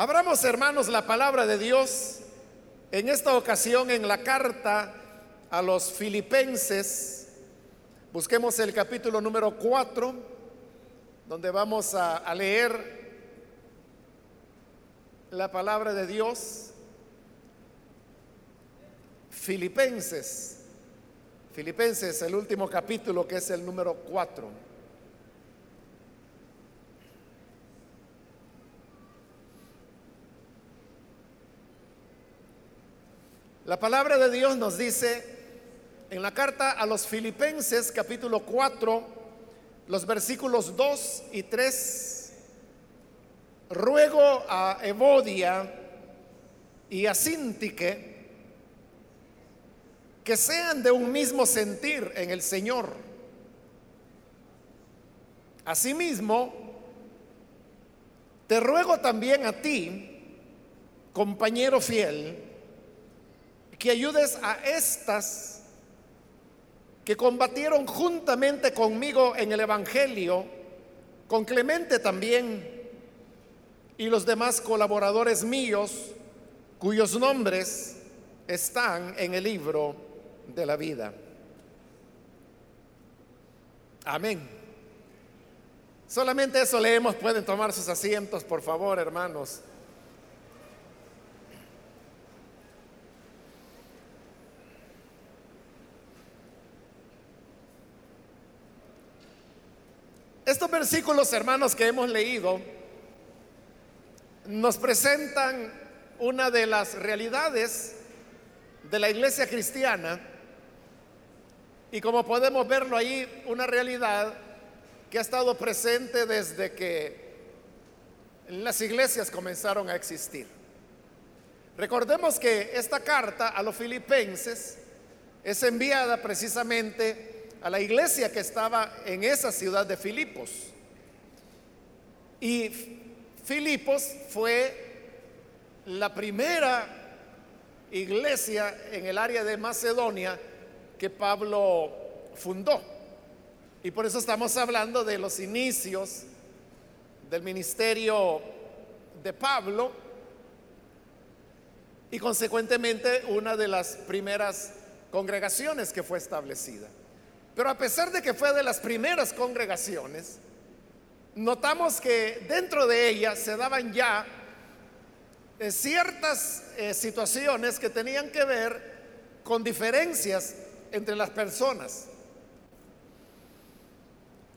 Abramos, hermanos, la palabra de Dios en esta ocasión en la carta a los filipenses. Busquemos el capítulo número 4, donde vamos a, leer la palabra de Dios. Filipenses, Filipenses, el último capítulo que es el número 4. La palabra de Dios nos dice en la carta a los Filipenses capítulo 4, los versículos 2 y 3, ruego a Evodia y a Sintique que sean de un mismo sentir en el Señor. Asimismo, te ruego también a ti, compañero fiel, que ayudes a estas que combatieron juntamente conmigo en el Evangelio, con Clemente también, y los demás colaboradores míos, cuyos nombres están en el libro de la vida. Amén. Solamente eso leemos. Pueden tomar sus asientos, por favor, hermanos. Estos versículos, hermanos, que hemos leído, nos presentan una de las realidades de la iglesia cristiana y como podemos verlo ahí, una realidad que ha estado presente desde que las iglesias comenzaron a existir. Recordemos que esta carta a los filipenses es enviada precisamente a la iglesia que estaba en esa ciudad de Filipos. Y Filipos fue la primera iglesia en el área de Macedonia que Pablo fundó. Y por eso estamos hablando de los inicios del ministerio de Pablo y consecuentemente una de las primeras congregaciones que fue establecida. Pero a pesar de que fue de las primeras congregaciones, notamos que dentro de ella se daban ya eh, ciertas eh, situaciones que tenían que ver con diferencias entre las personas.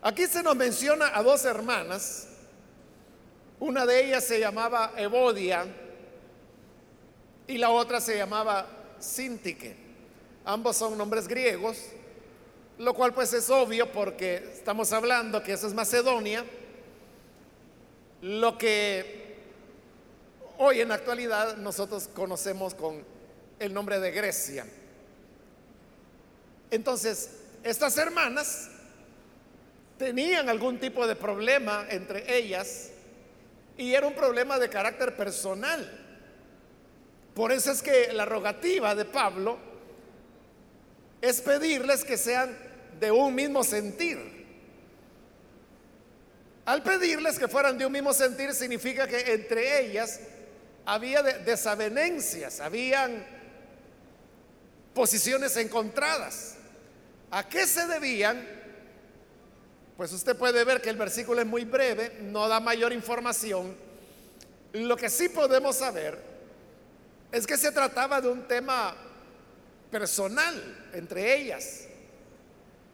Aquí se nos menciona a dos hermanas, una de ellas se llamaba Evodia y la otra se llamaba Sintique. Ambos son nombres griegos lo cual pues es obvio porque estamos hablando que eso es Macedonia, lo que hoy en la actualidad nosotros conocemos con el nombre de Grecia. Entonces, estas hermanas tenían algún tipo de problema entre ellas y era un problema de carácter personal. Por eso es que la rogativa de Pablo es pedirles que sean de un mismo sentir. Al pedirles que fueran de un mismo sentir significa que entre ellas había desavenencias, habían posiciones encontradas. ¿A qué se debían? Pues usted puede ver que el versículo es muy breve, no da mayor información. Lo que sí podemos saber es que se trataba de un tema personal entre ellas.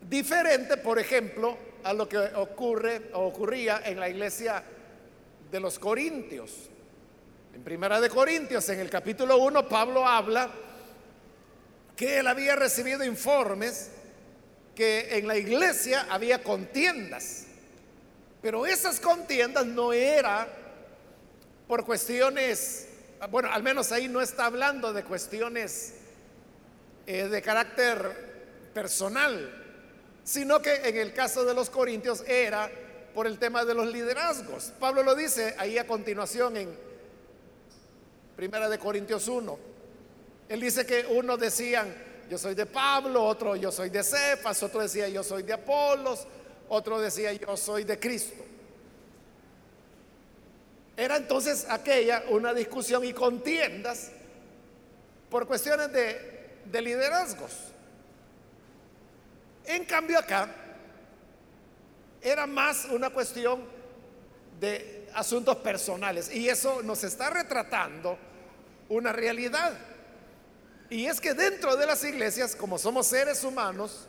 Diferente, por ejemplo, a lo que ocurre o ocurría en la iglesia de los Corintios. En Primera de Corintios, en el capítulo 1, Pablo habla que él había recibido informes que en la iglesia había contiendas. Pero esas contiendas no era por cuestiones, bueno, al menos ahí no está hablando de cuestiones eh, de carácter personal, sino que en el caso de los corintios era por el tema de los liderazgos. Pablo lo dice ahí a continuación en Primera de Corintios 1. Él dice que uno decían, yo soy de Pablo, otro yo soy de Cefas, otro decía yo soy de Apolos, otro decía yo soy de Cristo. era entonces aquella una discusión y contiendas por cuestiones de, de liderazgos. En cambio acá era más una cuestión de asuntos personales y eso nos está retratando una realidad. Y es que dentro de las iglesias, como somos seres humanos,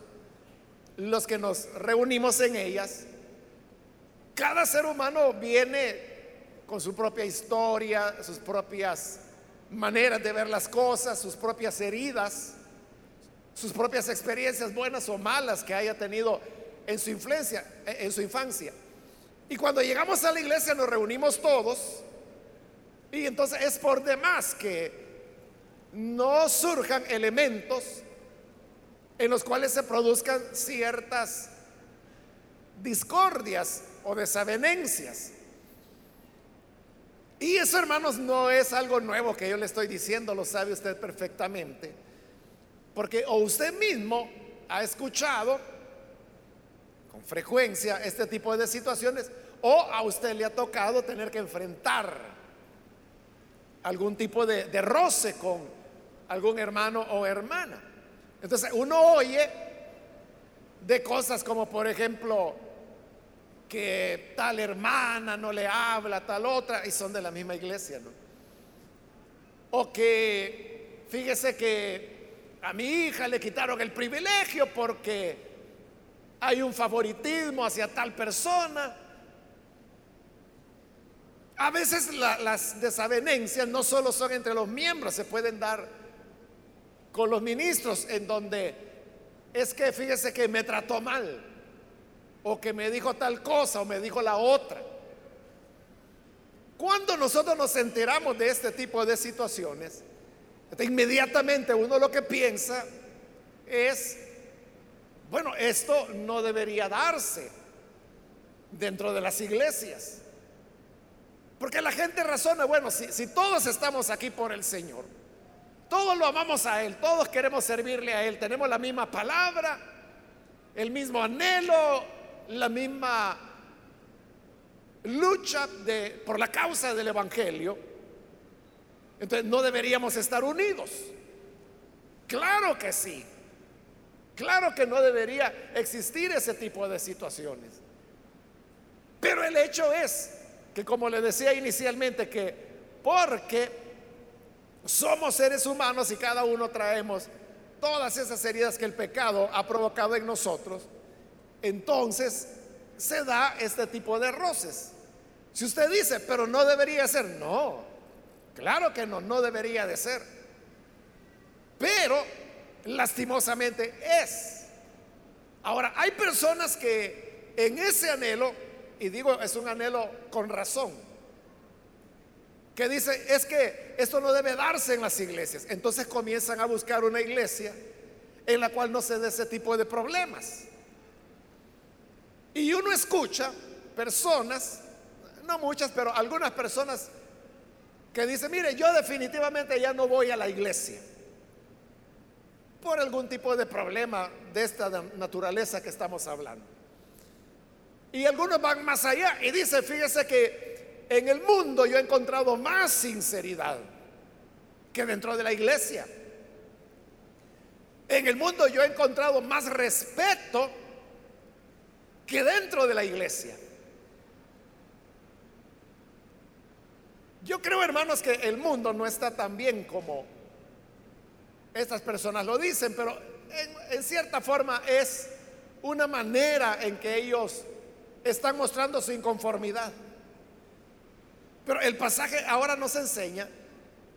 los que nos reunimos en ellas, cada ser humano viene con su propia historia, sus propias maneras de ver las cosas, sus propias heridas, sus propias experiencias buenas o malas que haya tenido en su influencia, en su infancia. Y cuando llegamos a la iglesia nos reunimos todos y entonces es por demás que no surjan elementos en los cuales se produzcan ciertas discordias o desavenencias. Y eso, hermanos, no es algo nuevo que yo le estoy diciendo, lo sabe usted perfectamente. Porque o usted mismo ha escuchado con frecuencia este tipo de situaciones, o a usted le ha tocado tener que enfrentar algún tipo de, de roce con algún hermano o hermana. Entonces uno oye de cosas como, por ejemplo, que tal hermana no le habla, tal otra, y son de la misma iglesia, ¿no? O que, fíjese que a mi hija le quitaron el privilegio porque hay un favoritismo hacia tal persona. A veces las desavenencias no solo son entre los miembros, se pueden dar con los ministros en donde es que fíjese que me trató mal o que me dijo tal cosa o me dijo la otra. Cuando nosotros nos enteramos de este tipo de situaciones, inmediatamente uno lo que piensa es, bueno, esto no debería darse dentro de las iglesias. Porque la gente razona, bueno, si, si todos estamos aquí por el Señor, todos lo amamos a Él, todos queremos servirle a Él, tenemos la misma palabra, el mismo anhelo, la misma lucha de, por la causa del Evangelio, entonces no deberíamos estar unidos. Claro que sí. Claro que no debería existir ese tipo de situaciones. Pero el hecho es que, como le decía inicialmente, que porque somos seres humanos y cada uno traemos todas esas heridas que el pecado ha provocado en nosotros, entonces se da este tipo de roces. Si usted dice, pero no debería ser, no, claro que no, no debería de ser. Pero lastimosamente es. Ahora, hay personas que en ese anhelo, y digo, es un anhelo con razón, que dice, es que esto no debe darse en las iglesias. Entonces comienzan a buscar una iglesia en la cual no se dé ese tipo de problemas. Y uno escucha personas, no muchas, pero algunas personas que dicen, mire, yo definitivamente ya no voy a la iglesia por algún tipo de problema de esta naturaleza que estamos hablando. Y algunos van más allá y dicen, fíjese que en el mundo yo he encontrado más sinceridad que dentro de la iglesia. En el mundo yo he encontrado más respeto que dentro de la iglesia. Yo creo, hermanos, que el mundo no está tan bien como estas personas lo dicen, pero en, cierta forma es una manera en que ellos están mostrando su inconformidad. Pero el pasaje ahora nos enseña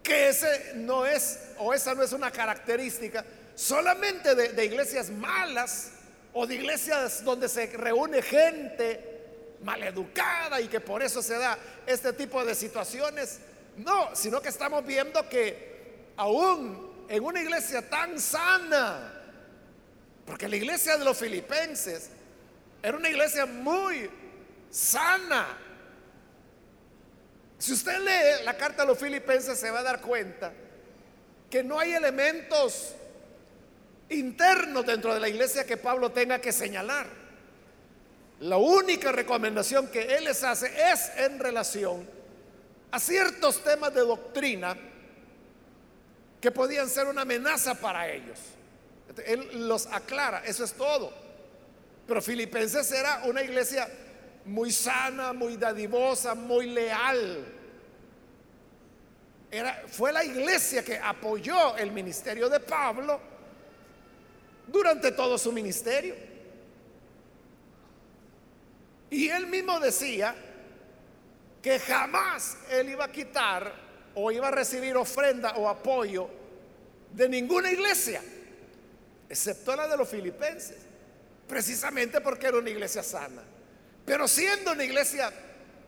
que ese no es, o esa no es una característica solamente de iglesias malas, o de iglesias donde se reúne gente maleducada y que por eso se da este tipo de situaciones. No, sino que estamos viendo que aún en una iglesia tan sana, porque la iglesia de los filipenses era una iglesia muy sana. Si usted lee la carta a los filipenses se va a dar cuenta que no hay elementos interno dentro de la iglesia que Pablo tenga que señalar. La única recomendación que él les hace es en relación a ciertos temas de doctrina que podían ser una amenaza para ellos. Él los aclara, eso es todo. Pero Filipenses era una iglesia muy sana, muy dadivosa, muy leal. Era, fue la iglesia que apoyó el ministerio de Pablo durante todo su ministerio. Y él mismo decía que jamás él iba a quitar o iba a recibir ofrenda o apoyo de ninguna iglesia, excepto la de los filipenses, precisamente porque era una iglesia sana. Pero siendo una iglesia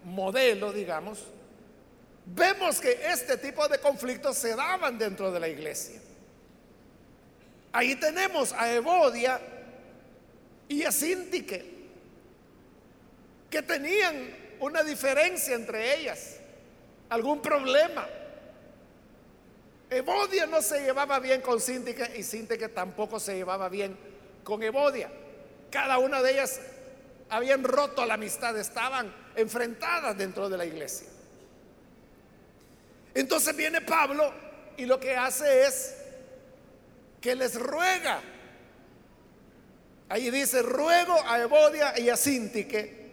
modelo, digamos, vemos que este tipo de conflictos se daban dentro de la iglesia. Ahí tenemos a Evodia y a Sintique, que tenían una diferencia entre ellas, algún problema. Evodia no se llevaba bien con Sintique y Sintique tampoco se llevaba bien con Evodia. Cada una de ellas habían roto la amistad, estaban enfrentadas dentro de la iglesia. Entonces viene Pablo y lo que hace es que les ruega. Ahí dice, ruego a Evodia y a Sintique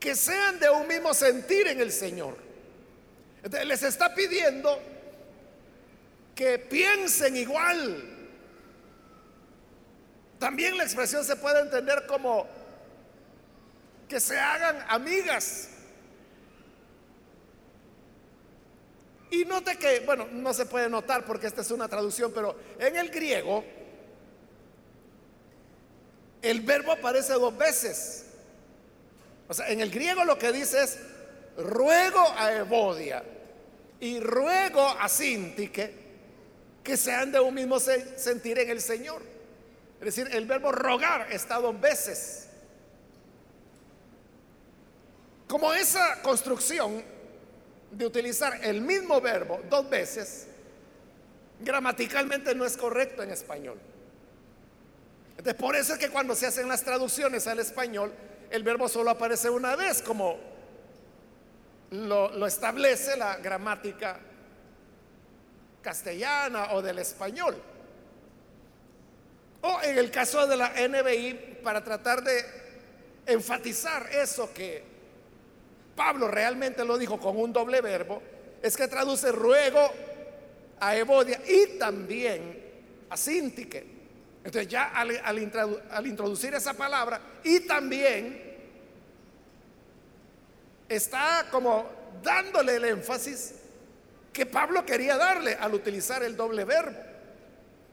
que sean de un mismo sentir en el Señor. Les está pidiendo que piensen igual. También la expresión se puede entender como que se hagan amigas. Y note que, bueno, no se puede notar porque esta es una traducción, pero en el griego el verbo aparece dos veces. O sea, en el griego lo que dice es ruego a Evodia y ruego a Sintique que sean de un mismo sentir en el Señor. Es decir, el verbo rogar está dos veces. Como esa construcción de utilizar el mismo verbo dos veces, gramaticalmente no es correcto en español. Entonces, por eso es que cuando se hacen las traducciones al español, el verbo solo aparece una vez, como lo, lo establece la gramática castellana o del español. O en el caso de la NBI, para tratar de enfatizar eso que Pablo realmente lo dijo con un doble verbo, es que traduce ruego a Evodia y también a Sintique. Entonces ya al, introducir esa palabra y también está como dándole el énfasis que Pablo quería darle al utilizar el doble verbo.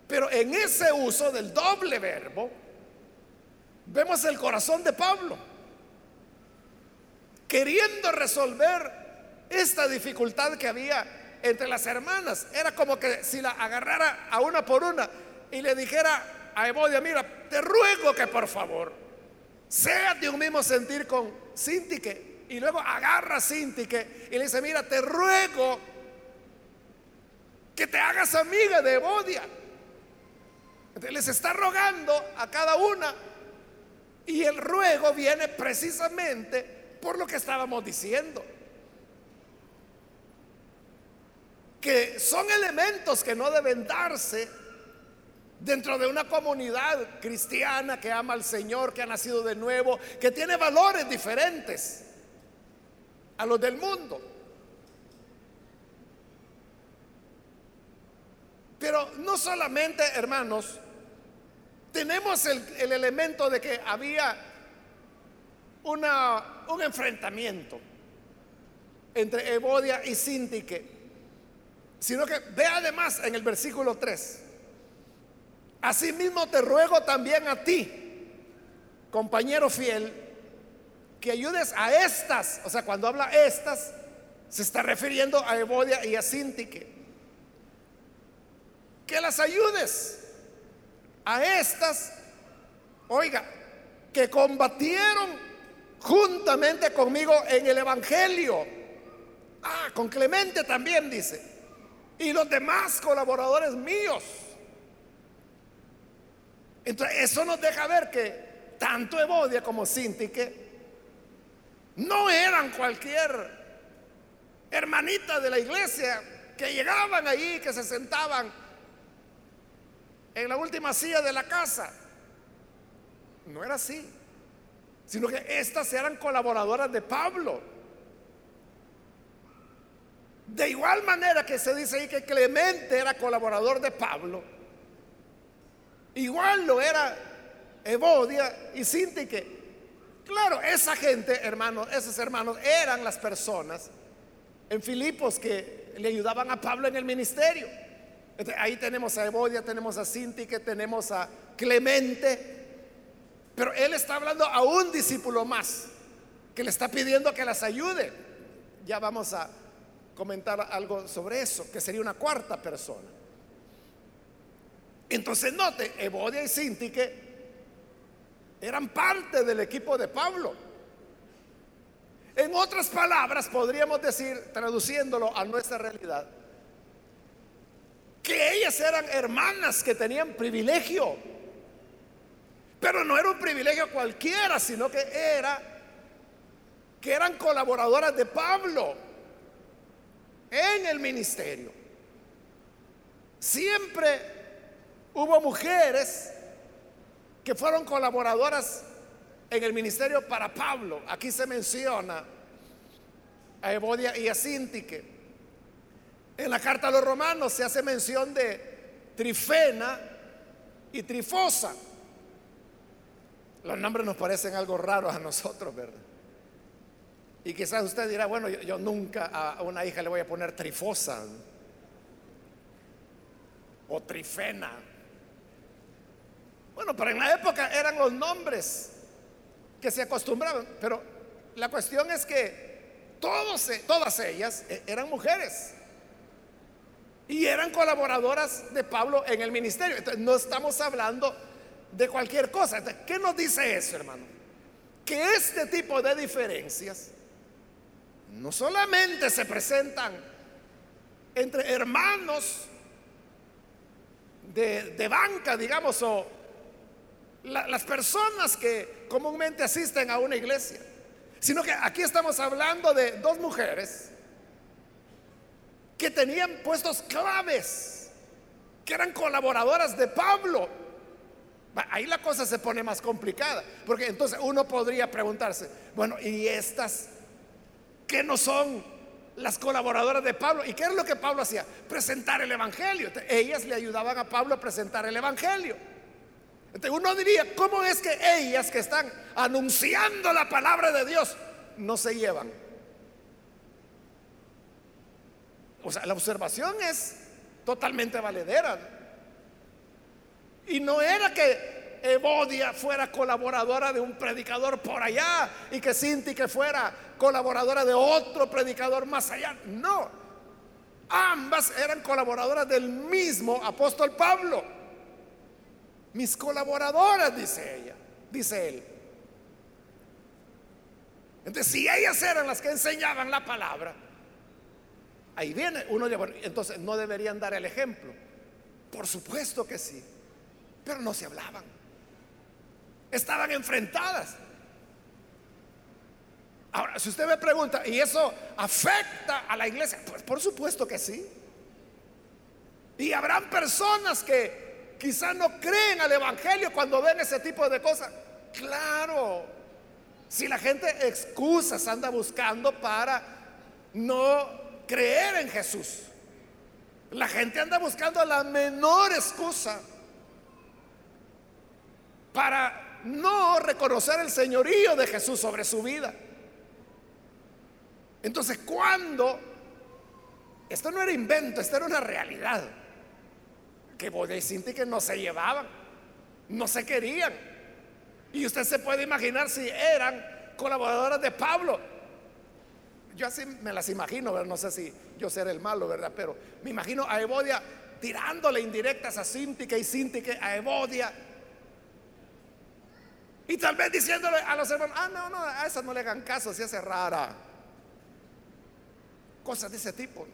Pero en ese uso del doble verbo, vemos el corazón de Pablo queriendo resolver esta dificultad que había entre las hermanas. Era como que si la agarrara a una por una y le dijera a Evodia, mira, te ruego que por favor sea de un mismo sentir con Sintique. Y luego agarra a Sintique y le dice, mira, te ruego que te hagas amiga de Evodia. Les está rogando a cada una y el ruego viene precisamente por lo que estábamos diciendo. Que son elementos que no deben darse dentro de una comunidad cristiana que ama al Señor, que ha nacido de nuevo, que tiene valores diferentes a los del mundo. Pero no solamente, hermanos, tenemos el, el elemento de que había una, un enfrentamiento entre Evodia y Sintique, sino que ve además en el versículo 3, asimismo te ruego también a ti, compañero fiel, que ayudes a estas, o sea, cuando habla estas, se está refiriendo a Evodia y a Sintique, que las ayudes a estas, oiga, que combatieron juntamente conmigo en el Evangelio. Ah, con Clemente también dice. Y los demás colaboradores míos. Entonces, eso nos deja ver que tanto Evodia como Sintique no eran cualquier hermanitas de la iglesia que llegaban ahí, que se sentaban en la última silla de la casa. No era así, sino que estas eran colaboradoras de Pablo. De igual manera que se dice ahí que Clemente era colaborador de Pablo, igual lo era Evodia y Sintique. Claro, esa gente, hermanos, esos hermanos eran las personas en Filipos que le ayudaban a Pablo en el ministerio. ahí tenemos a Evodia, tenemos a Sintique, tenemos a Clemente. Pero él está hablando a un discípulo más que le está pidiendo que las ayude. Ya vamos a comentar algo sobre eso, que sería una cuarta persona. Entonces note, Evodia y Sintique eran parte del equipo de Pablo. En otras palabras, podríamos decir, traduciéndolo a nuestra realidad, que ellas eran hermanas que tenían privilegio. Pero no era un privilegio cualquiera, sino que era que eran colaboradoras de Pablo en el ministerio. Siempre hubo mujeres que fueron colaboradoras en el ministerio para Pablo. Aquí se menciona a Evodia y a Sintique. En la carta a los romanos se hace mención de Trifena y Trifosa. Los nombres nos parecen algo raros a nosotros, ¿verdad? Y quizás usted dirá, bueno, yo, nunca a una hija le voy a poner Trifosa o Trifena. Bueno, pero en la época eran los nombres que se acostumbraban, pero la cuestión es que todas ellas e, eran mujeres y eran colaboradoras de Pablo en el ministerio. Entonces, no estamos hablando de cualquier cosa. ¿Qué nos dice eso, hermano? Que este tipo de diferencias no solamente se presentan entre hermanos de, banca, digamos, o las personas que comúnmente asisten a una iglesia, sino que aquí estamos hablando de dos mujeres que tenían puestos claves, que eran colaboradoras de Pablo. Ahí la cosa se pone más complicada, porque entonces uno podría preguntarse, bueno, ¿y estas qué no son las colaboradoras de Pablo? ¿Y qué es lo que Pablo hacía? Presentar el Evangelio. Ellas le ayudaban a Pablo a presentar el Evangelio. Entonces uno diría, ¿cómo es que ellas que están anunciando la palabra de Dios no se llevan? O sea, la observación es totalmente valedera. Y no era que Evodia fuera colaboradora de un predicador por allá y que Cinti que fuera colaboradora de otro predicador más allá. No, ambas eran colaboradoras del mismo apóstol Pablo mis colaboradoras, dice ella, dice él. Entonces, si ellas eran las que enseñaban la palabra, ahí viene uno entonces no deberían dar el ejemplo. Por supuesto que sí, pero no se hablaban. Estaban enfrentadas. Ahora, si usted me pregunta, ¿y eso afecta a la iglesia? Pues por supuesto que sí. Y habrán personas que Quizás no creen al Evangelio cuando ven ese tipo de cosas. Claro, si la gente excusas anda buscando para no creer en Jesús. La gente anda buscando la menor excusa para no reconocer el señorío de Jesús sobre su vida. Entonces, cuando esto no era invento, esto era una realidad que y que no se llevaban, no se querían. Y usted se puede imaginar si eran colaboradoras de Pablo. Yo así me las imagino, no sé si yo seré el malo, ¿verdad? Pero me imagino a Evodia tirándole indirectas a Sintique y Sintique a Evodia. Y tal vez diciéndole a los hermanos, ah, no, no, a esa no le hagan caso, si hace rara. Cosas de ese tipo.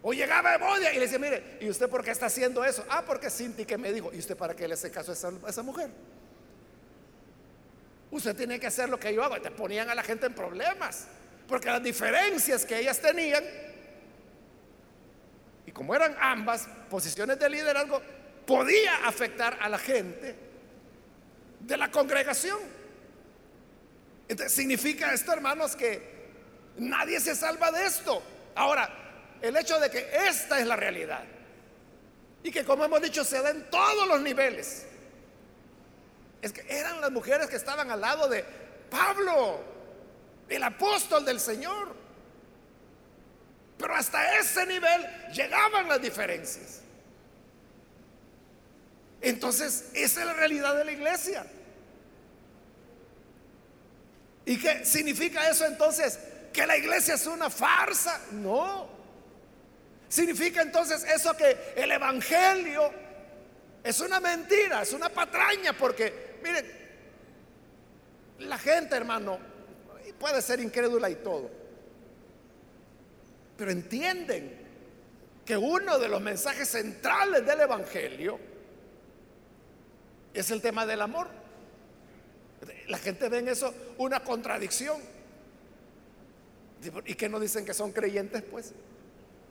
O llegaba Evodia y le decía, mire, ¿y usted por qué está haciendo eso? Ah, porque Cinti que me dijo, ¿y usted para qué le hace caso a esa, mujer? Usted tiene que hacer lo que yo hago. Y te ponían a la gente en problemas. Porque las diferencias que ellas tenían, y como eran ambas posiciones de liderazgo, podía afectar a la gente de la congregación. Entonces, significa esto, hermanos, que nadie se salva de esto. Ahora, el hecho de que esta es la realidad y que, como hemos dicho, se da en todos los niveles, es que eran las mujeres que estaban al lado de Pablo, el apóstol del Señor. Pero hasta ese nivel llegaban las diferencias. Entonces, esa es la realidad de la iglesia. ¿Y qué significa eso entonces? ¿Que la iglesia es una farsa? No. Significa entonces eso que el Evangelio es una mentira, es una patraña, porque, miren, la gente, hermano, puede ser incrédula y todo, pero entienden que uno de los mensajes centrales del Evangelio es el tema del amor. La gente ve en eso una contradicción. ¿Y que no dicen que son creyentes, pues?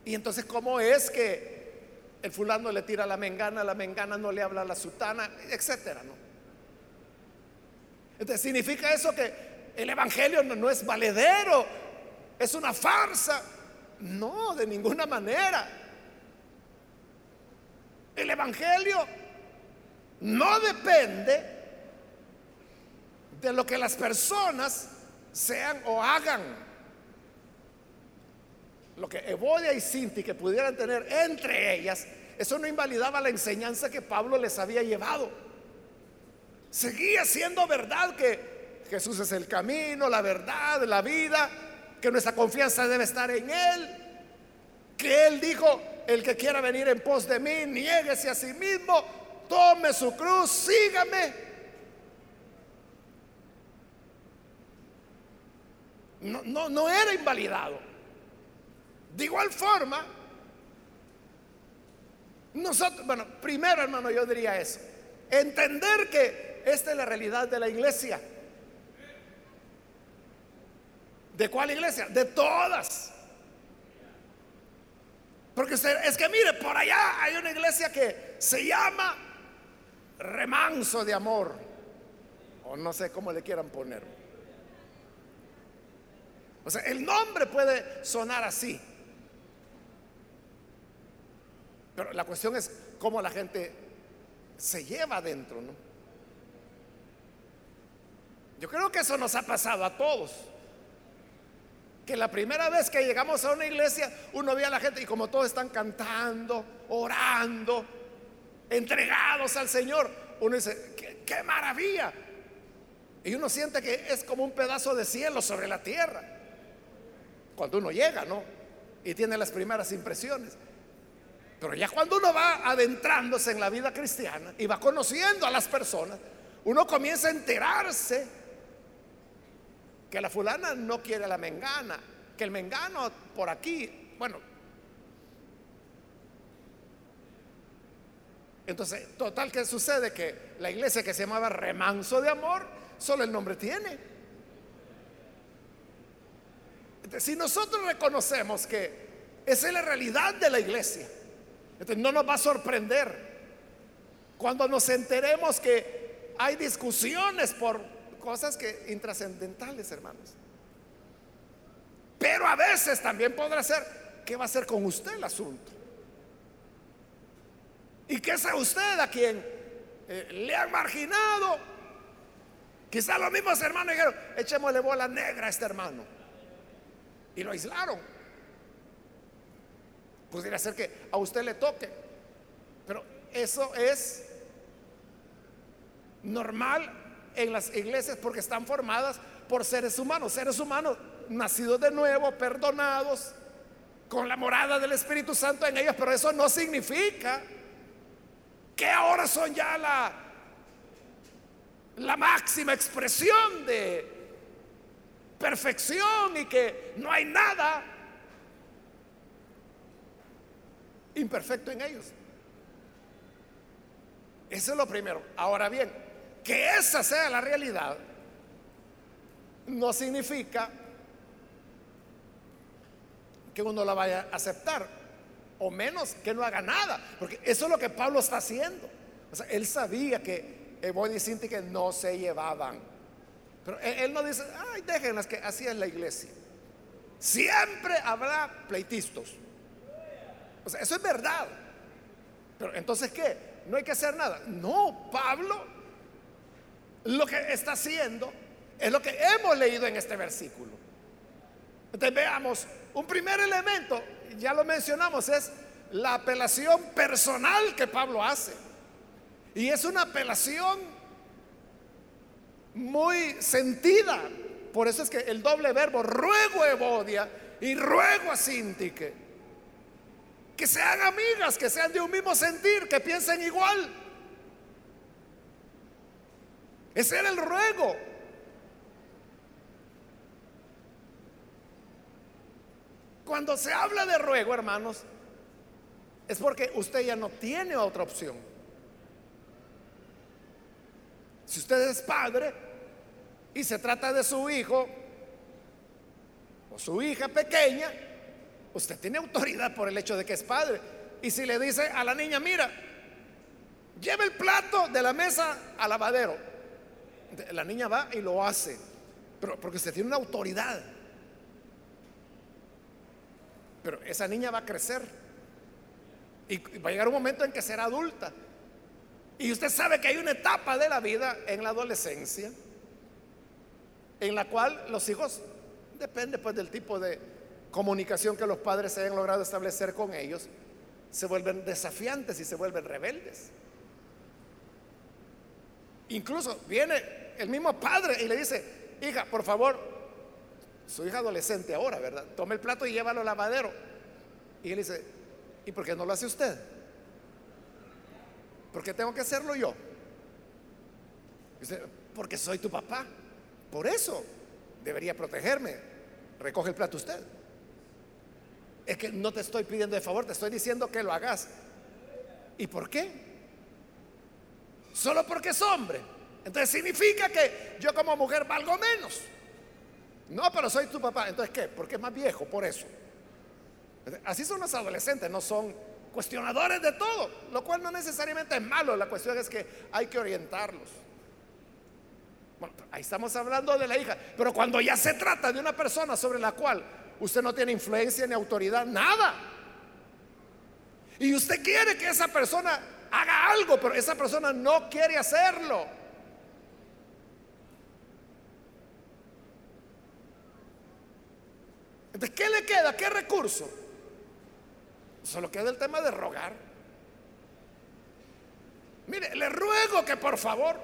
Y entonces, ¿cómo es que el fulano le tira la mengana, la mengana no le habla a la sutana, etcétera, ¿no? Entonces, ¿significa eso que el evangelio no, no es valedero? ¿Es una farsa? No, de ninguna manera. El evangelio no depende de lo que las personas sean o hagan. Lo que Evodia y Sinti que pudieran tener entre ellas, eso no invalidaba la enseñanza que Pablo les había llevado. Seguía siendo verdad que Jesús es el camino, la verdad, la vida, que nuestra confianza debe estar en Él, que Él dijo, el que quiera venir en pos de mí, niéguese a sí mismo, tome su cruz, sígame. No, no, no era invalidado. De igual forma, nosotros, bueno, primero hermano yo diría eso, entender que esta es la realidad de la iglesia. ¿De cuál iglesia? De todas. Porque es que mire, por allá hay una iglesia que se llama remanso de amor, o no sé cómo le quieran poner. O sea, el nombre puede sonar así, pero la cuestión es cómo la gente se lleva adentro, ¿no? Yo creo que eso nos ha pasado a todos. Que la primera vez que llegamos a una iglesia, uno ve a la gente y como todos están cantando, orando, entregados al Señor, uno dice, qué, maravilla. Y uno siente que es como un pedazo de cielo sobre la tierra. Cuando uno llega, ¿no? Y tiene las primeras impresiones. Pero ya cuando uno va adentrándose en la vida cristiana y va conociendo a las personas, uno comienza a enterarse que la fulana no quiere la mengana, que el mengano por aquí, bueno, Entonces, total, ¿qué sucede? Que la iglesia que se llamaba remanso de amor, solo el nombre tiene. Si nosotros reconocemos que esa es la realidad de la iglesia, entonces no nos va a sorprender cuando nos enteremos que hay discusiones por cosas que intrascendentales, hermanos. Pero a veces también podrá ser, ¿qué va a hacer con usted el asunto? ¿Y qué es usted a quien eh, le han marginado? Quizá los mismos hermanos dijeron, echémosle bola negra a este hermano. Y lo aislaron. Pudiera ser que a usted le toque. Pero eso es normal en las iglesias porque están formadas por seres humanos, seres humanos nacidos de nuevo, perdonados, con la morada del Espíritu Santo en ellos, pero eso no significa que ahora son ya la, la máxima expresión de perfección y que no hay nada imperfecto en ellos. Eso es lo primero. Ahora bien, que esa sea la realidad no significa que uno la vaya a aceptar, o menos que no haga nada, porque eso es lo que Pablo está haciendo. O sea, él sabía que Evodia y que no se llevaban, pero él, no dice, ay, déjenlas que así es la iglesia. Siempre habrá pleitistas. O sea, eso es verdad. Pero entonces, ¿qué? No hay que hacer nada. No, Pablo lo que está haciendo es lo que hemos leído en este versículo. Entonces veamos, un primer elemento, ya lo mencionamos, es la apelación personal que Pablo hace. Y es una apelación muy sentida. Por eso es que el doble verbo, ruego a Evodia y ruego a Sintique, que sean amigas, que sean de un mismo sentir, que piensen igual. Ese era el ruego. Cuando se habla de ruego, hermanos, es porque usted ya no tiene otra opción. Si usted es padre y se trata de su hijo o su hija pequeña, usted tiene autoridad por el hecho de que es padre. Y si le dice a la niña, mira, lleve el plato de la mesa al lavadero, la niña va y lo hace, pero porque usted tiene una autoridad. Pero esa niña va a crecer y va a llegar un momento en que será adulta. Y usted sabe que hay una etapa de la vida en la adolescencia en la cual los hijos, depende pues del tipo de comunicación que los padres hayan logrado establecer con ellos, se vuelven desafiantes y se vuelven rebeldes. Incluso viene el mismo padre y le dice, hija, por favor, su hija adolescente ahora, ¿verdad? Tome el plato y llévalo al lavadero. Y él dice, ¿y por qué no lo hace usted? ¿Por qué tengo que hacerlo yo? Dice, porque soy tu papá. Por eso debería protegerme. Recoge el plato usted. Es que no te estoy pidiendo de favor, te estoy diciendo que lo hagas. ¿Y por qué? Solo porque es hombre. Entonces significa que yo como mujer valgo menos. No, pero soy tu papá. Entonces, ¿qué? Porque es más viejo, por eso. Así son los adolescentes, no son cuestionadores de todo, lo cual no necesariamente es malo. La cuestión es que hay que orientarlos. Bueno, ahí estamos hablando de la hija, pero cuando ya se trata de una persona sobre la cual usted no tiene influencia ni autoridad, nada. Y usted quiere que esa persona haga algo, pero esa persona no quiere hacerlo. Entonces, ¿qué le queda? ¿Qué recurso? Solo queda el tema de rogar. Mire, le ruego que por favor,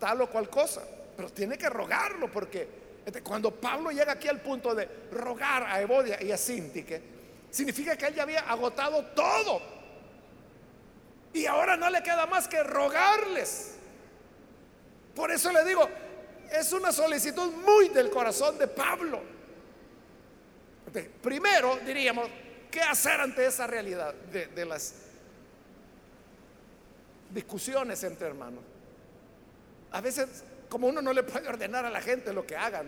tal o cual cosa, pero tiene que rogarlo porque este, cuando Pablo llega aquí al punto de rogar a Evodia y a Sintique, significa que él ya había agotado todo. Y ahora no le queda más que rogarles. Por eso le digo, es una solicitud muy del corazón de Pablo. Primero diríamos, ¿qué hacer ante esa realidad de, las discusiones entre hermanos? A veces, como uno no le puede ordenar a la gente lo que haga,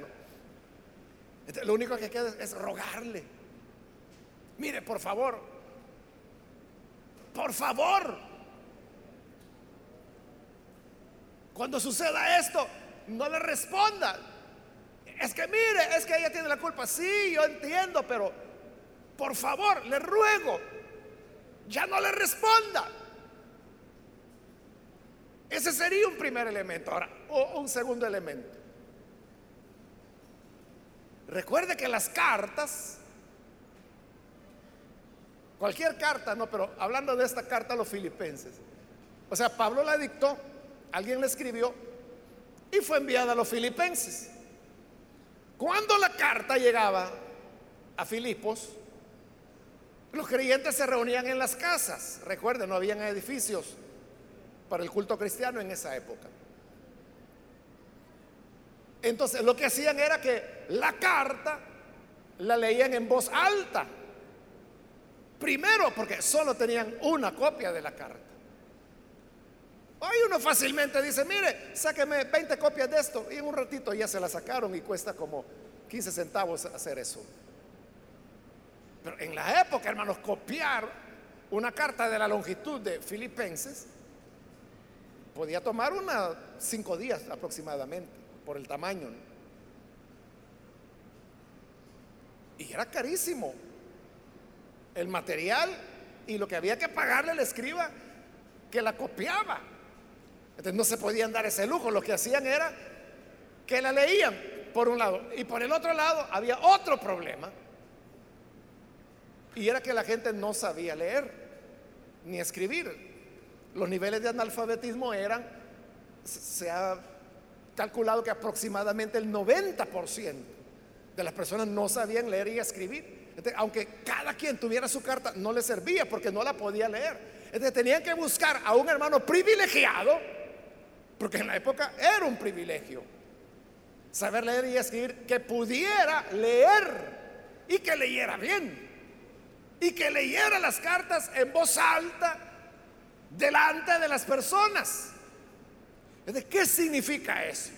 lo único que queda es rogarle. Mire, por favor, por favor, cuando suceda esto, no le responda. Es que mire, es que ella tiene la culpa. Sí, yo entiendo, pero por favor, le ruego, ya no le responda. Ese sería un primer elemento. Ahora, o un segundo elemento. Recuerde que las cartas, cualquier carta, no, pero hablando de esta carta a los filipenses, o sea, Pablo la dictó, alguien la escribió y fue enviada a los filipenses. Cuando la carta llegaba a Filipos, los creyentes se reunían en las casas. Recuerden, no habían edificios para el culto cristiano en esa época. Entonces lo que hacían era que la carta la leían en voz alta. Primero porque solo tenían una copia de la carta. Hoy uno fácilmente dice, mire, sáqueme 20 copias de esto y en un ratito ya se la sacaron y cuesta como 15 centavos hacer eso. Pero en la época, hermanos, copiar una carta de la longitud de Filipenses podía tomar unos cinco días aproximadamente, por el tamaño. Y era carísimo el material y lo que había que pagarle al escriba que la copiaba. Entonces no se podían dar ese lujo. Lo que hacían era que la leían por un lado. Y por el otro lado había otro problema. Y era que la gente no sabía leer ni escribir. Los niveles de analfabetismo eran, se ha calculado que aproximadamente el 90% de las personas no sabían leer y escribir. aunque cada quien tuviera su carta, no le servía porque no la podía leer. Entonces tenían que buscar a un hermano privilegiado, porque en la época era un privilegio saber leer y escribir, que pudiera leer y que leyera bien. Y que leyera las cartas en voz alta delante de las personas. ¿De qué significa eso?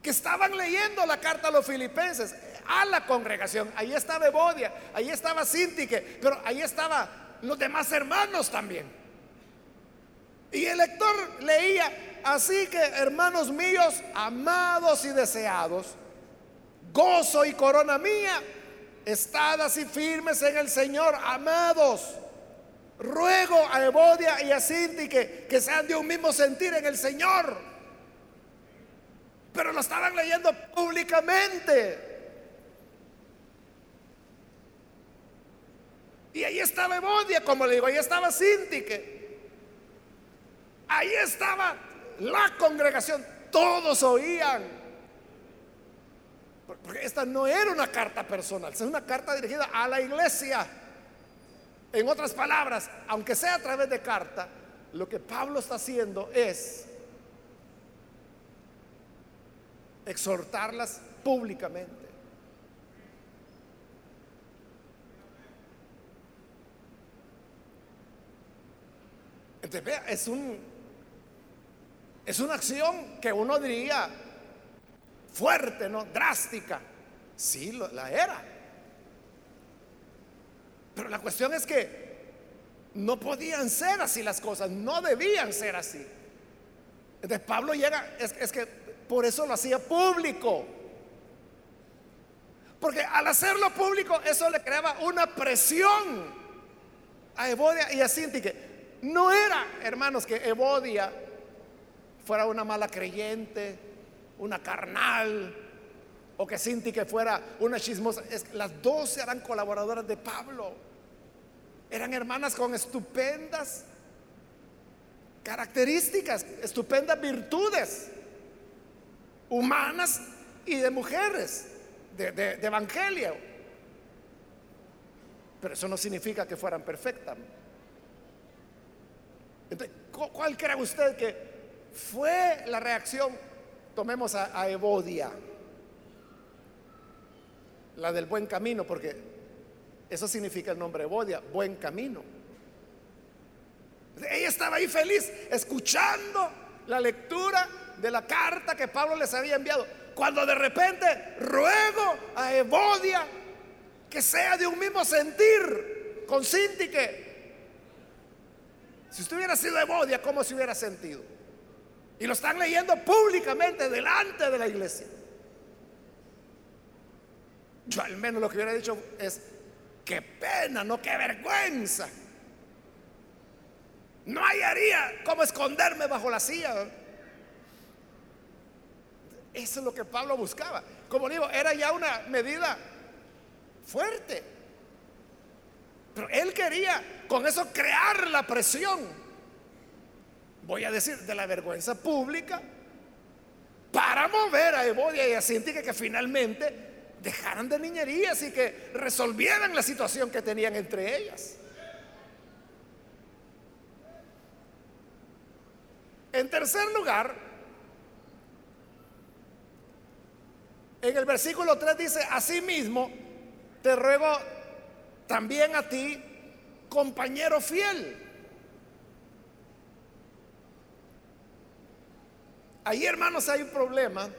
Que estaban leyendo la carta a los filipenses, a la congregación. Ahí estaba Evodia, ahí estaba Sintique, pero ahí estaban los demás hermanos también. Y el lector leía, así que hermanos míos, amados y deseados, gozo y corona mía, estad así firmes en el Señor, amados. Ruego a Evodia y a Cinti que, sean de un mismo sentir en el Señor. Pero lo estaban leyendo públicamente. Y ahí estaba Evodia, como le digo, ahí estaba Cinti, ahí estaba la congregación, todos oían. Porque esta no era una carta personal, es una carta dirigida a la iglesia. En otras palabras, aunque sea a través de carta, lo que Pablo está haciendo es exhortarlas públicamente. Es un es una acción que uno diría fuerte, ¿no? Drástica. Sí, la era. Pero la cuestión es que no podían ser así las cosas, no debían ser así. Entonces Pablo llega, es, que por eso lo hacía público. Porque al hacerlo público, eso le creaba una presión a Evodia y a que No era, hermanos, que Evodia fuera una mala creyente, una carnal, o que Cinti que fuera una chismosa. las dos eran colaboradoras de Pablo. Eran hermanas con estupendas características, estupendas virtudes humanas y de mujeres, de, evangelio. Pero eso no significa que fueran perfectas. Entonces, ¿cuál cree usted que fue la reacción? Tomemos a, a Evodia, la del buen camino, porque eso significa el nombre Bodia, buen camino. Ella estaba ahí feliz, escuchando la lectura de la carta que Pablo les había enviado. Cuando de repente ruego a Evodia que sea de un mismo sentir con Sintique. Si usted hubiera sido Evodia, ¿cómo se hubiera sentido? Y lo están leyendo públicamente delante de la iglesia. Yo al menos lo que hubiera dicho es, qué pena, no qué vergüenza. No hallaría cómo esconderme bajo la silla. Eso es lo que Pablo buscaba. Como digo, era ya una medida fuerte. Pero él quería con eso crear la presión, voy a decir, de la vergüenza pública para mover a Evodia y a Cintia que finalmente dejaran de niñerías y que resolvieran la situación que tenían entre ellas. En tercer lugar, en el versículo 3 dice, asimismo, te ruego también a ti, compañero fiel. Ahí, hermanos, hay un problema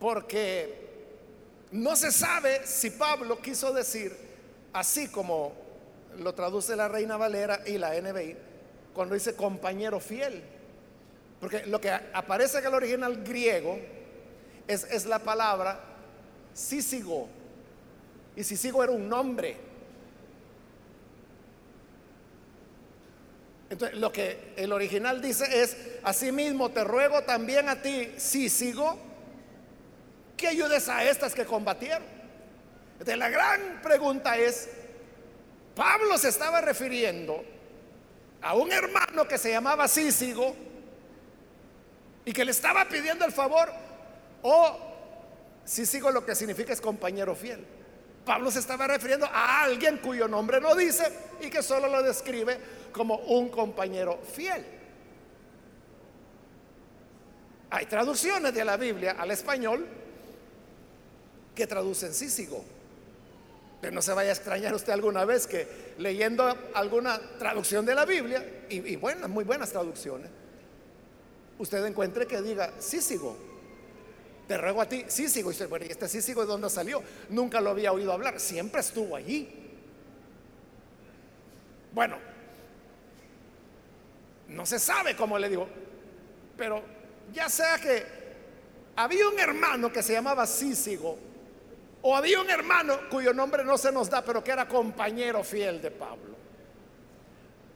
porque No se sabe si Pablo quiso decir, así como lo traduce la Reina Valera y la NBI, cuando dice compañero fiel. Porque lo que aparece en el original griego es, es la palabra sísigo. Y sísigo era un nombre. Entonces, lo que el original dice es, asimismo te ruego también a ti, sísigo, que ayudes a estas que combatieron. Entonces, la gran pregunta es, Pablo se estaba refiriendo a un hermano que se llamaba Sísigo y que le estaba pidiendo el favor, o Sísigo lo que significa es compañero fiel. Pablo se estaba refiriendo a alguien cuyo nombre no dice y que solo lo describe como un compañero fiel. Hay traducciones de la Biblia al español que traducen Sísigo. Pero no se vaya a extrañar usted alguna vez que leyendo alguna traducción de la Biblia, y, buenas, muy buenas traducciones, usted encuentre que diga, sí sigo. Te ruego a ti, sí sigo. Y usted, bueno, ¿y este sí sigo de dónde salió? Nunca lo había oído hablar, siempre estuvo allí. Bueno, no se sabe cómo le digo, pero ya sea que había un hermano que se llamaba Sísigo o había un hermano cuyo nombre no se nos da, pero que era compañero fiel de Pablo.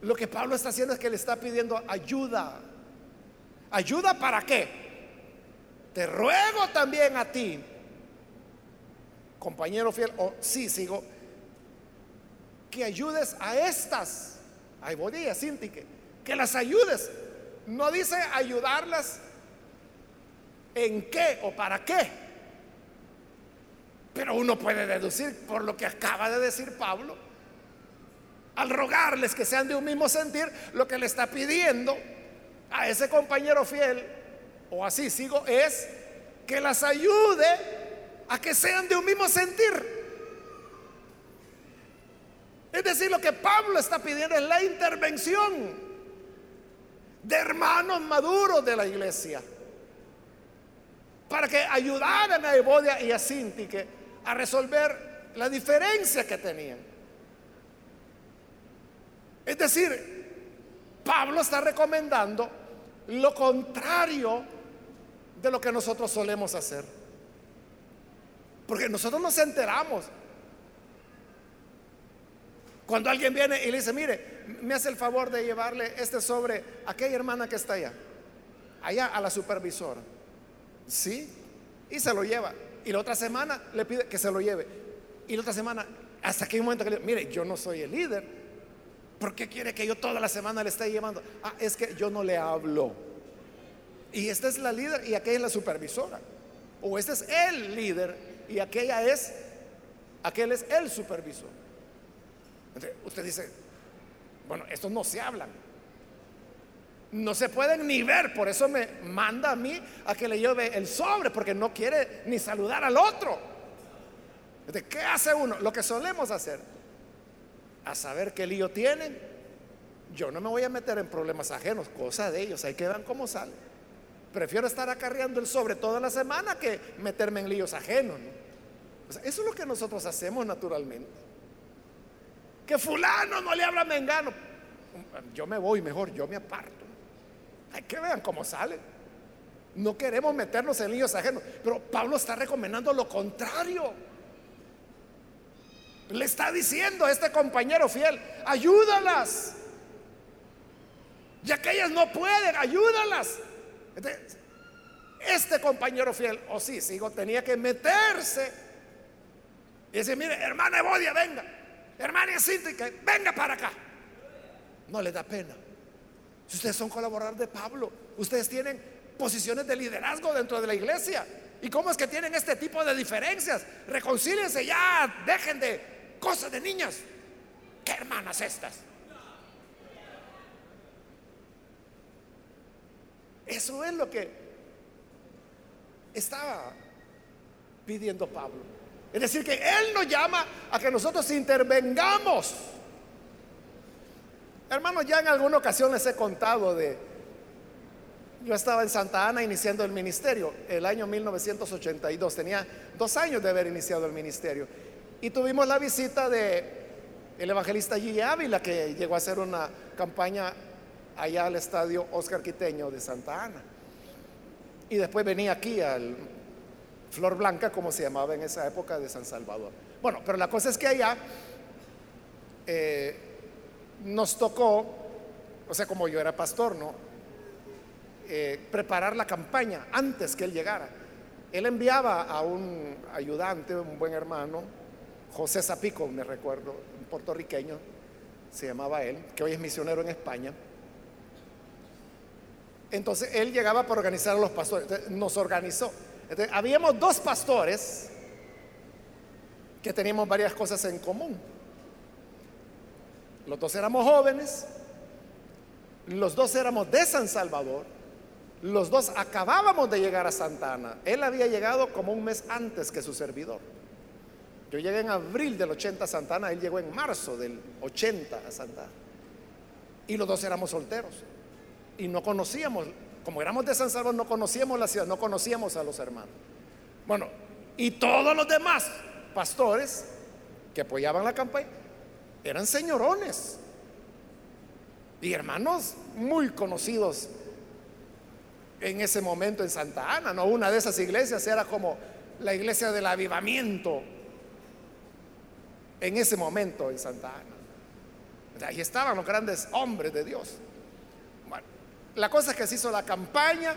Lo que Pablo está haciendo es que le está pidiendo ayuda. ¿Ayuda para qué? Te ruego también a ti, compañero fiel, o sí sigo, que ayudes a estas, a Ibodía, Sintique, que las ayudes. No dice ayudarlas en qué o para qué pero uno puede deducir por lo que acaba de decir Pablo, al rogarles que sean de un mismo sentir, lo que le está pidiendo a ese compañero fiel, o así sigo, es que las ayude a que sean de un mismo sentir. Es decir, lo que Pablo está pidiendo es la intervención de hermanos maduros de la iglesia para que ayudaran a Evodia y a Sintique a resolver la diferencia que tenían. Es decir, Pablo está recomendando lo contrario de lo que nosotros solemos hacer. Porque nosotros nos enteramos. Cuando alguien viene y le dice, mire, me hace el favor de llevarle este sobre a aquella hermana que está allá, allá a la supervisora. Sí, y se lo lleva. Y la otra semana le pide que se lo lleve. Y la otra semana, hasta que hay un momento que le dice, mire, yo no soy el líder. ¿Por qué quiere que yo toda la semana le esté llevando? Ah, es que yo no le hablo. Y esta es la líder y aquella es la supervisora. O este es el líder y aquella es, aquel es el supervisor. Usted dice, bueno, estos no se hablan no se pueden ni ver, por eso me manda a mí a que le lleve el sobre, porque no quiere ni saludar al otro. ¿De qué hace uno? Lo que solemos hacer, a saber qué lío tienen. Yo no me voy a meter en problemas ajenos, cosa de ellos, ahí quedan como salen. Prefiero estar acarreando el sobre toda la semana que meterme en líos ajenos. eso es lo que nosotros hacemos naturalmente. Que fulano no le habla a Mengano. Yo me voy mejor, yo me aparto. Hay que vean cómo sale. No queremos meternos en líos ajenos, pero Pablo está recomendando lo contrario. Le está diciendo a este compañero fiel, ayúdalas. Ya que ellas no pueden, ayúdalas. Este compañero fiel, o sí, sigo, tenía que meterse y decir, mire, hermana Evodia, venga, hermana Cintia, venga para acá. No le da pena. Si ustedes son colaboradores de Pablo, ustedes tienen posiciones de liderazgo dentro de la iglesia. ¿Y cómo es que tienen este tipo de diferencias? Reconcíliense ya, dejen de cosas de niñas. ¿Qué hermanas estas? Eso es lo que estaba pidiendo Pablo. Es decir, que Él nos llama a que nosotros intervengamos Hermanos, ya en alguna ocasión les he contado de, yo estaba en Santa Ana iniciando el ministerio el año 1982. Tenía dos años de haber iniciado el ministerio. Y tuvimos la visita de el evangelista Gigi Ávila, que llegó a hacer una campaña allá al estadio Oscar Quiteño de Santa Ana. Y después venía aquí al Flor Blanca, como se llamaba en esa época de San Salvador. Bueno, pero la cosa es que allá eh, nos tocó, o sea, como yo era pastor, ¿no? Eh, preparar la campaña antes que él llegara. Él enviaba a un ayudante, un buen hermano, José Zapico, me recuerdo, un puertorriqueño, se llamaba él, que hoy es misionero en España. Entonces él llegaba para organizar a los pastores, nos organizó. Habíamos dos pastores que teníamos varias cosas en común. Los dos éramos jóvenes, los dos éramos de San Salvador los dos acabábamos de llegar a Santa Ana. Él había llegado como un mes antes que su servidor. Yo llegué en abril del 80 a Santa Ana, él llegó en marzo del 80 a Santa Ana. Y los dos éramos solteros. Y no conocíamos, como éramos de San Salvador, no conocíamos la ciudad, no conocíamos a los hermanos. Bueno, y todos los demás pastores que apoyaban la campaña eran señorones y hermanos muy conocidos en ese momento en Santa Ana, ¿no? Una de esas iglesias era como la iglesia del avivamiento en ese momento en Santa Ana. Ahí estaban los grandes hombres de Dios. La cosa es que se hizo la campaña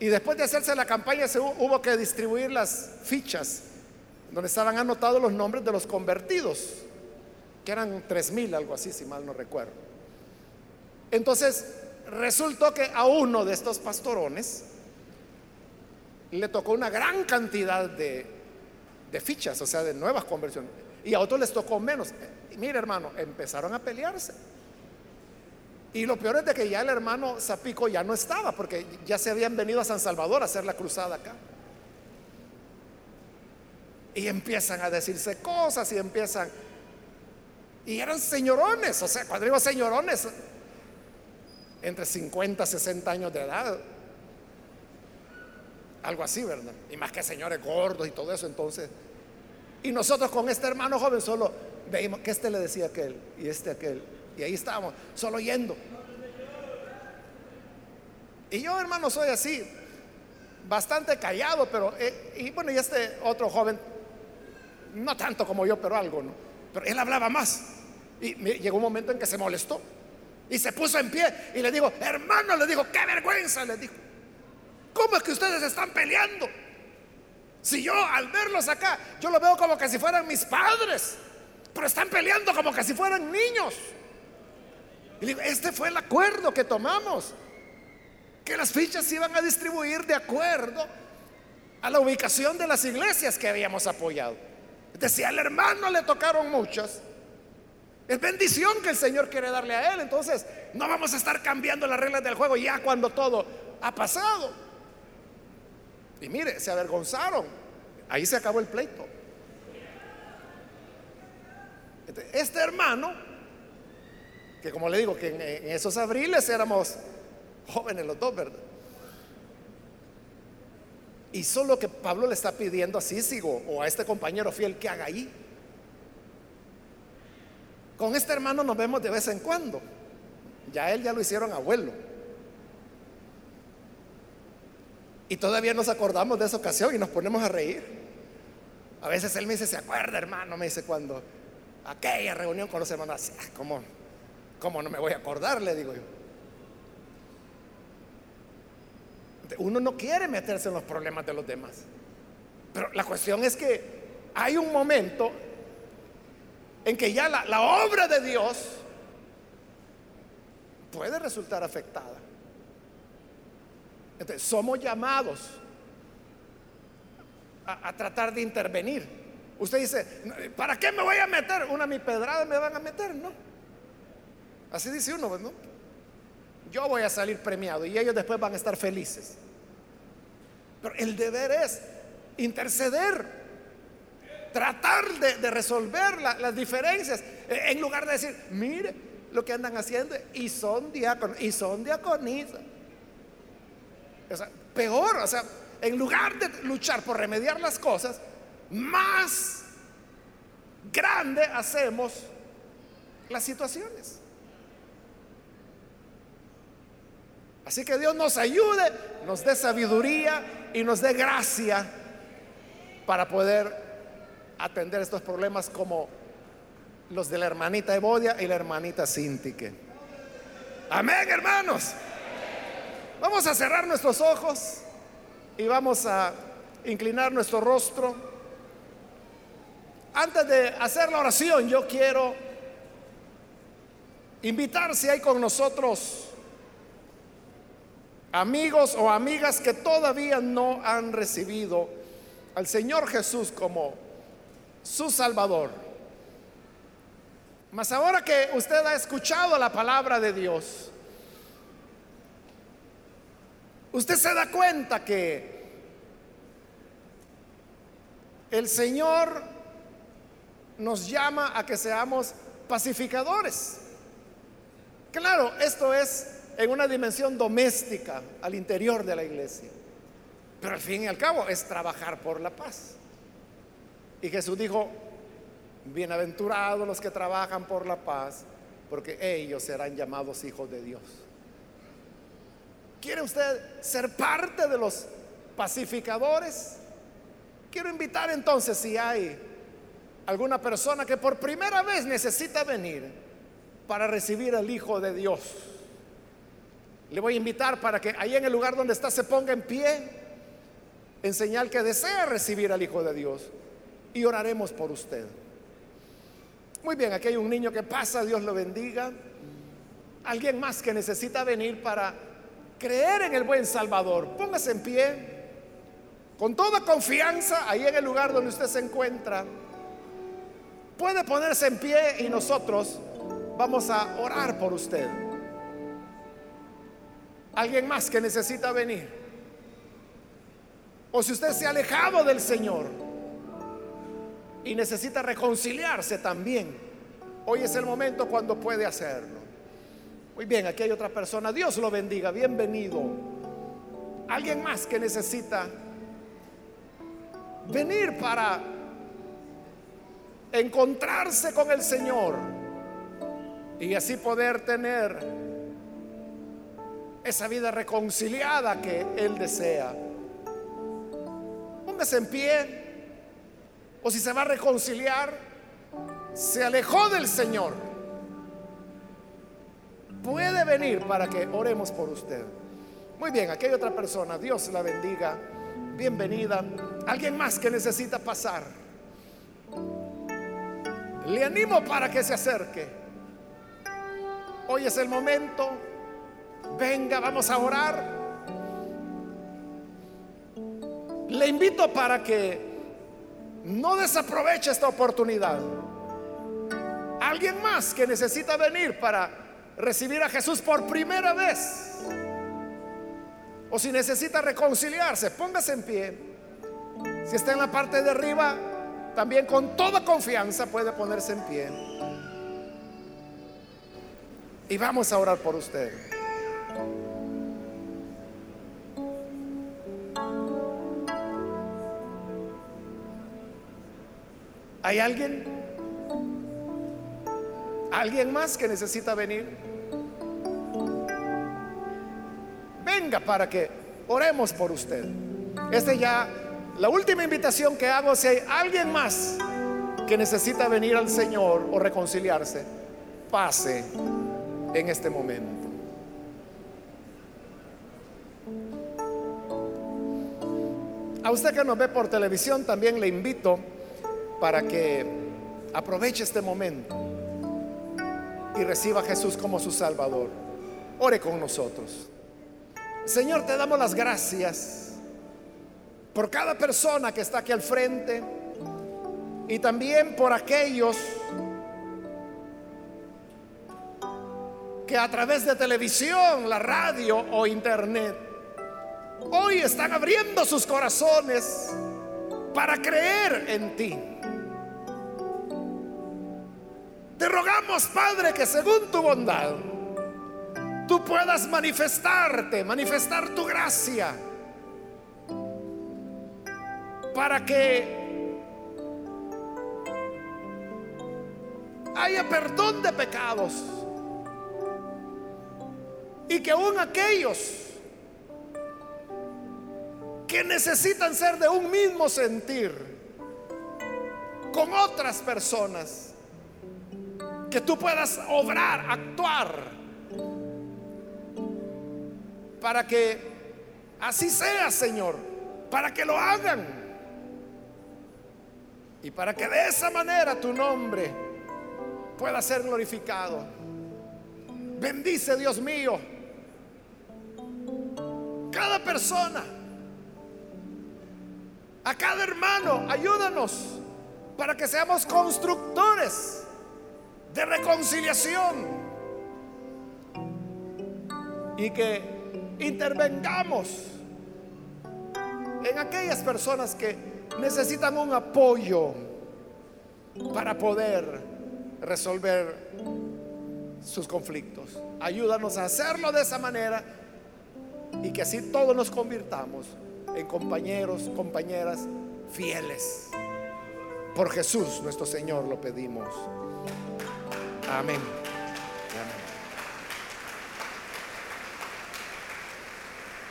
y después de hacerse la campaña se hubo que distribuir las fichas donde estaban anotados los nombres de los convertidos, que eran tres mil, algo así, si mal no recuerdo. Entonces, resultó que a uno de estos pastorones le tocó una gran cantidad de, fichas, o sea, de nuevas conversiones, y a otros les tocó menos. Y mire, hermano, empezaron a pelearse. Y lo peor es de que ya el hermano Zapico ya no estaba, porque ya se habían venido a San Salvador a hacer la cruzada acá. Y empiezan a decirse cosas y empiezan... Y eran señorones, o sea, cuando digo señorones, entre 50 y 60 años de edad. Algo así, ¿verdad? Y más que señores gordos y todo eso, entonces. Y nosotros con este hermano joven solo veíamos que este le decía aquel y este aquel. Y ahí estábamos, solo yendo. Y yo, hermano, soy así, bastante callado, pero, eh, y bueno, y este otro joven, no tanto como yo, pero algo, ¿no? Pero él hablaba más. Y llegó un momento en que se molestó. Y se puso en pie y le digo, hermano, le digo, qué vergüenza, le dijo. ¿Cómo es que ustedes están peleando? Si yo al verlos acá, yo lo veo como que si fueran mis padres, pero están peleando como que si fueran niños. Este fue el acuerdo que tomamos, que las fichas se iban a distribuir de acuerdo a la ubicación de las iglesias que habíamos apoyado. Decía, al hermano le tocaron muchas es bendición que el Señor quiere darle a él. Entonces, no vamos a estar cambiando las reglas del juego ya cuando todo ha pasado. Y mire, se avergonzaron. Ahí se acabó el pleito. Este hermano, que como le digo, que en, esos abriles éramos jóvenes los dos, ¿verdad? Y solo que Pablo le está pidiendo a Cícigo o a este compañero fiel que haga ahí. Con este hermano nos vemos de vez en cuando. Ya él ya lo hicieron abuelo. Y todavía nos acordamos de esa ocasión y nos ponemos a reír. A veces él me dice, ¿se acuerda, hermano? Me dice cuando aquella reunión con los hermanos, ah, ¿cómo, ¿cómo no me voy a acordar? Le digo yo. Uno no quiere meterse en los problemas de los demás. Pero la cuestión es que hay un momento en que ya la, obra de Dios puede resultar afectada. Entonces, somos llamados a, tratar de intervenir. Usted dice, ¿para qué me voy a meter? Una mi pedrada me van a meter, ¿no? Así dice uno, ¿no? Yo voy a salir premiado y ellos después van a estar felices. Pero el deber es interceder tratar de, resolver las diferencias, e, en lugar de decir, mire lo que andan haciendo y son diáconos y son diaconistas. peor, o sea, en lugar de luchar por remediar las cosas, más grande hacemos las situaciones. Así que Dios nos ayude, nos dé sabiduría y nos dé gracia para poder atender estos problemas como los de la hermanita Evodia y la hermanita Sintique. Amén, hermanos. Vamos a cerrar nuestros ojos y vamos a inclinar nuestro rostro. Antes de hacer la oración, yo quiero invitar si hay con nosotros amigos o amigas que todavía no han recibido al Señor Jesús como su Salvador. Mas ahora que usted ha escuchado la palabra de Dios, usted se da cuenta que el Señor nos llama a que seamos pacificadores. Claro, esto es en una dimensión doméstica al interior de la iglesia. Pero al fin y al cabo es trabajar por la paz. Y Jesús dijo, bienaventurados los que trabajan por la paz, porque ellos serán llamados hijos de Dios. ¿Quiere usted ser parte de los pacificadores? Quiero invitar entonces si hay alguna persona que por primera vez necesita venir para recibir al Hijo de Dios. Le voy a invitar para que ahí en el lugar donde está se ponga en pie en señal que desea recibir al Hijo de Dios y oraremos por usted. Muy bien, aquí hay un niño que pasa, Dios lo bendiga. Alguien más que necesita venir para creer en el buen Salvador. Póngase en pie, con toda confianza, ahí en el lugar donde usted se encuentra. Puede ponerse en pie y nosotros vamos a orar por usted. Alguien más que necesita venir. O si usted se ha alejado del Señor y necesita reconciliarse también, hoy es el momento cuando puede hacerlo. Muy bien, aquí hay otra persona. Dios lo bendiga. Bienvenido. Alguien más que necesita venir para encontrarse con el Señor y así poder tener esa vida reconciliada que Él desea. Póngase en pie o si se va a reconciliar, se alejó del Señor puede venir para que oremos por usted. Muy bien, aquí hay otra persona. Dios la bendiga. Bienvenida. Alguien más que necesita pasar. Le animo para que se acerque. Hoy es el momento. Venga, vamos a orar. Le invito para que no desaproveche esta oportunidad. Alguien más que necesita venir para recibir a Jesús por primera vez, o si necesita reconciliarse, póngase en pie. Si está en la parte de arriba, también con toda confianza puede ponerse en pie. Y vamos a orar por usted. ¿Hay alguien? ¿Alguien más que necesita venir? venga para que oremos por usted. Este ya, la última invitación que hago, si hay alguien más que necesita venir al Señor o reconciliarse, pase en este momento. A usted que nos ve por televisión también le invito para que aproveche este momento y reciba a Jesús como su Salvador. Ore con nosotros. Señor, te damos las gracias por cada persona que está aquí al frente y también por aquellos que a través de televisión, la radio o internet hoy están abriendo sus corazones para creer en ti. Te rogamos, Padre, que según tu bondad, tú puedas manifestarte, manifestar tu gracia, para que haya perdón de pecados y que aún aquellos que necesitan ser de un mismo sentir con otras personas, que tú puedas obrar, actuar, para que así sea, Señor, para que lo hagan y para que de esa manera tu nombre pueda ser glorificado. Bendice, Dios mío, cada persona, a cada hermano, ayúdanos para que seamos constructores de reconciliación y que intervengamos en aquellas personas que necesitan un apoyo para poder resolver sus conflictos. Ayúdanos a hacerlo de esa manera y que así todos nos convirtamos en compañeros, compañeras fieles. Por Jesús nuestro Señor lo pedimos. Amén.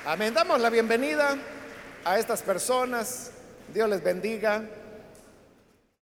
Amén. Damos la bienvenida a estas personas. Dios les bendiga.